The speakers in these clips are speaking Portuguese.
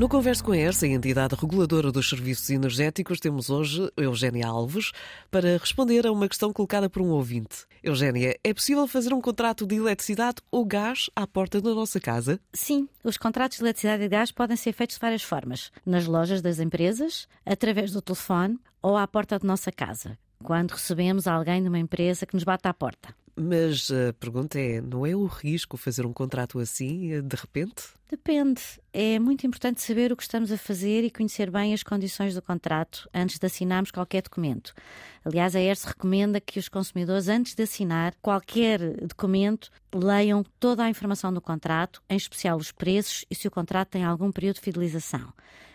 No Converso com a ERSA, a entidade reguladora dos serviços energéticos, temos hoje Eugénia Alves para responder a uma questão colocada por um ouvinte. Eugénia, é possível fazer um contrato de eletricidade ou gás à porta da nossa casa? Sim, os contratos de eletricidade e gás podem ser feitos de várias formas. Nas lojas das empresas, através do telefone ou à porta da nossa casa, quando recebemos alguém de uma empresa que nos bate à porta. Mas a pergunta é: não é o risco fazer um contrato assim, de repente? Depende. É muito importante saber o que estamos a fazer e conhecer bem as condições do contrato antes de assinarmos qualquer documento. Aliás, a ERS recomenda que os consumidores, antes de assinar qualquer documento, leiam toda a informação do contrato, em especial os preços e se o contrato tem algum período de fidelização.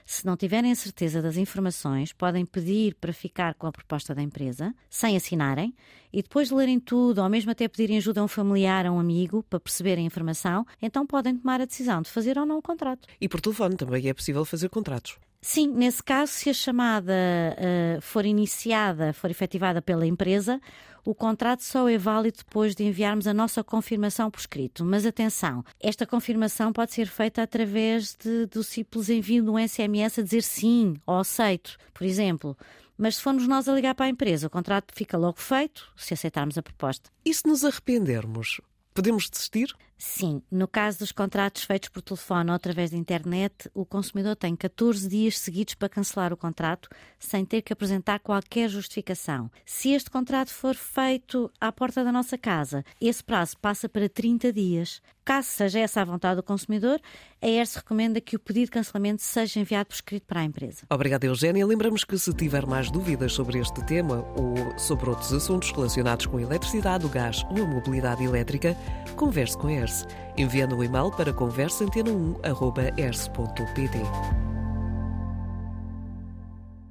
Se não tiverem certeza das informações, podem pedir para ficar com a proposta da empresa, sem assinarem, e depois de lerem tudo, ou mesmo até pedirem ajuda a um familiar, a um amigo, para perceberem a informação, então podem tomar a decisão de fazer ou não o contrato. E por telefone também é possível fazer contratos. Sim, nesse caso, se a chamada uh, for iniciada, for efetivada pela empresa, o contrato só é válido depois de enviarmos a nossa confirmação por escrito. Mas atenção, esta confirmação pode ser feita através de, do simples envio de um SMS a dizer sim ou aceito, por exemplo. Mas se formos nós a ligar para a empresa, o contrato fica logo feito se aceitarmos a proposta. E se nos arrependermos? Podemos desistir? Sim. No caso dos contratos feitos por telefone ou através da internet, o consumidor tem 14 dias seguidos para cancelar o contrato sem ter que apresentar qualquer justificação. Se este contrato for feito à porta da nossa casa, esse prazo passa para 30 dias. Caso seja essa a vontade do consumidor, a ERS recomenda que o pedido de cancelamento seja enviado por escrito para a empresa. Obrigada, Eugénia. Lembramos que se tiver mais dúvidas sobre este tema ou sobre outros assuntos relacionados com a eletricidade, o gás ou a mobilidade elétrica, converse com a ERS, enviando um e-mail para conversaantena1.ers.pt.